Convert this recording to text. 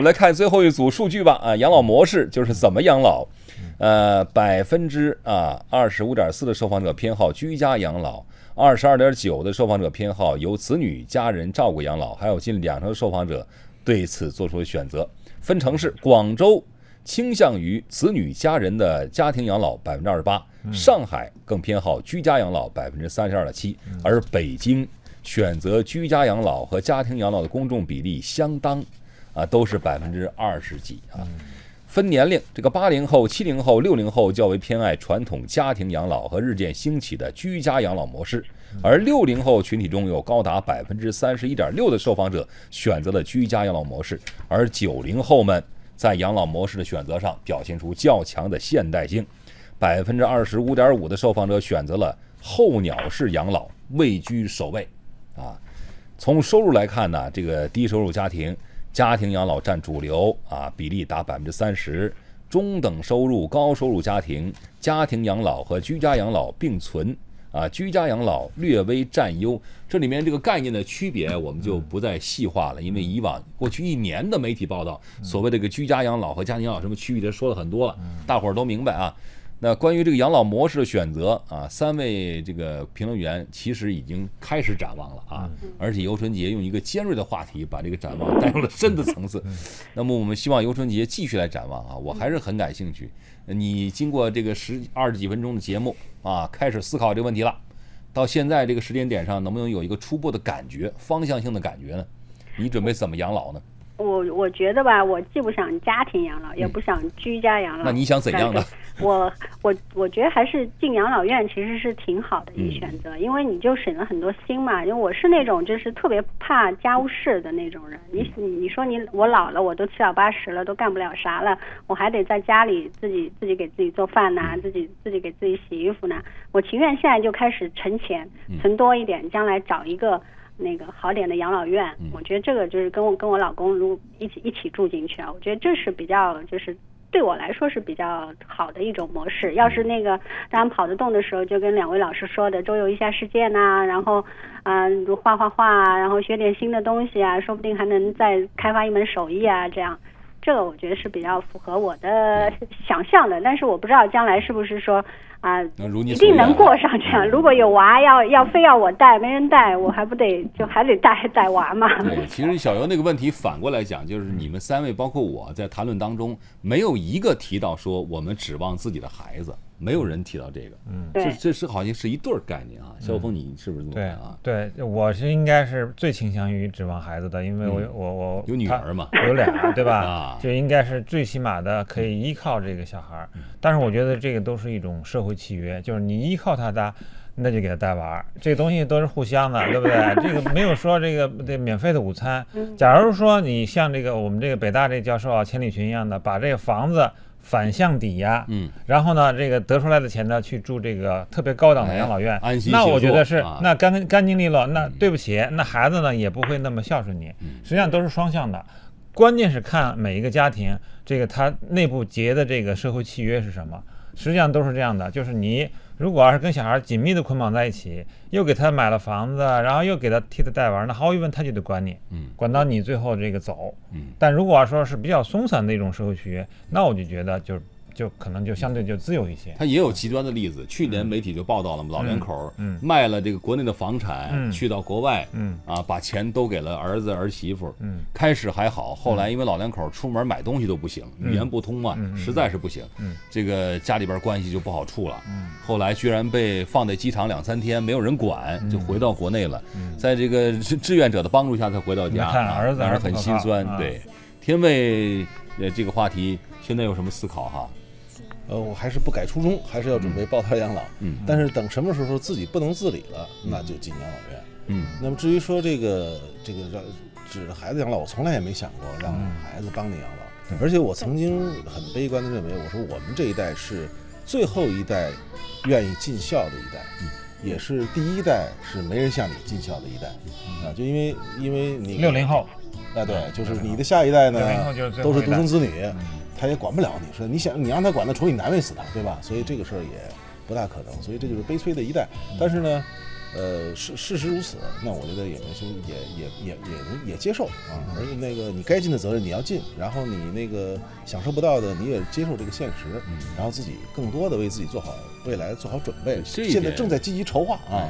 们来看最后一组数据吧。啊，养老模式就是怎么养老。呃，百分之啊二十五点四的受访者偏好居家养老，二十二点九的受访者偏好由子女家人照顾养老，还有近两成的受访者对此做出了选择。分城市，广州倾向于子女家人的家庭养老百分之二十八，上海更偏好居家养老百分之三十二点七，而北京选择居家养老和家庭养老的公众比例相当，啊，都是百分之二十几啊。分年龄，这个八零后、七零后、六零后较为偏爱传统家庭养老和日渐兴起的居家养老模式，而六零后群体中有高达百分之三十一点六的受访者选择了居家养老模式，而九零后们在养老模式的选择上表现出较强的现代性，百分之二十五点五的受访者选择了候鸟式养老，位居首位。啊，从收入来看呢，这个低收入家庭。家庭养老占主流啊，比例达百分之三十。中等收入、高收入家庭家庭养老和居家养老并存啊，居家养老略微占优。这里面这个概念的区别，我们就不再细化了，因为以往过去一年的媒体报道，所谓这个居家养老和家庭养老什么区别，说了很多了，大伙儿都明白啊。那关于这个养老模式的选择啊，三位这个评论员其实已经开始展望了啊，而且尤春杰用一个尖锐的话题把这个展望带入了深的层次。那么我们希望尤春杰继续来展望啊，我还是很感兴趣。你经过这个十二十几分钟的节目啊，开始思考这个问题了，到现在这个时间点上，能不能有一个初步的感觉、方向性的感觉呢？你准备怎么养老呢？我我觉得吧，我既不想家庭养老，也不想居家养老。那你想怎样的？我我我觉得还是进养老院其实是挺好的一个选择，因为你就省了很多心嘛。因为我是那种就是特别怕家务事的那种人。你你你说你我老了，我都七老八十了，都干不了啥了，我还得在家里自己自己给自己做饭呐，自己自己给自己洗衣服呢。我情愿现在就开始存钱，存多一点，将来找一个。那个好点的养老院，我觉得这个就是跟我跟我老公如一起一起住进去啊，我觉得这是比较就是对我来说是比较好的一种模式。要是那个当然跑得动的时候，就跟两位老师说的周游一下世界呐，然后啊如画画画，然后学点新的东西啊，说不定还能再开发一门手艺啊，这样。这个我觉得是比较符合我的 想象的，但是我不知道将来是不是说啊，一定能过上这样。如果有娃要要非要我带，没人带，我还不得就还得带带娃嘛。对，其实小游那个问题反过来讲，就是你们三位包括我在谈论当中，没有一个提到说我们指望自己的孩子。没有人提到这个，嗯，这这是好像是一对儿概念啊。肖峰，你是不是这么看啊？对，我是应该是最倾向于指望孩子的，因为我我我有女儿嘛，有俩，对吧？啊，就应该是最起码的可以依靠这个小孩儿。但是我觉得这个都是一种社会契约，就是你依靠他的，那就给他带娃儿，这东西都是互相的，对不对？这个没有说这个这免费的午餐。假如说你像这个我们这个北大这教授啊，千里群一样的，把这个房子。反向抵押，嗯，然后呢，这个得出来的钱呢，去住这个特别高档的养老院，那我觉得是那干干净利落。那对不起，那孩子呢也不会那么孝顺你。实际上都是双向的，关键是看每一个家庭这个他内部结的这个社会契约是什么。实际上都是这样的，就是你。如果要是跟小孩紧密的捆绑在一起，又给他买了房子，然后又给他替他带娃，那毫无疑问他就得管你，嗯，管到你最后这个走，嗯。但如果说是比较松散的一种社会契约，那我就觉得就是。就可能就相对就自由一些。他也有极端的例子，去年媒体就报道了嘛，老两口卖了这个国内的房产，去到国外，啊，把钱都给了儿子儿媳妇。开始还好，后来因为老两口出门买东西都不行，语言不通嘛，实在是不行。这个家里边关系就不好处了。后来居然被放在机场两三天，没有人管，就回到国内了。在这个志志愿者的帮助下才回到家，儿子让人很心酸。对，天卫呃这个话题现在有什么思考哈？呃，我还是不改初衷，还是要准备抱团养老。嗯，但是等什么时候自己不能自理了，那就进养老院。嗯，那么至于说这个这个让指着孩子养老，我从来也没想过让孩子帮你养老。而且我曾经很悲观的认为，我说我们这一代是最后一代愿意尽孝的一代，也是第一代是没人向你尽孝的一代。啊，就因为因为你六零后，啊对，就是你的下一代呢，都是独生子女。他也管不了你，说你想你让他管，那除非你难为死他，对吧？所以这个事儿也不大可能，所以这就是悲催的一代。但是呢，呃，事事实如此，那我觉得也没什么，也也也也能也接受啊。而且那个你该尽的责任你要尽，然后你那个享受不到的你也接受这个现实，然后自己更多的为自己做好未来做好准备。现在正在积极筹划啊。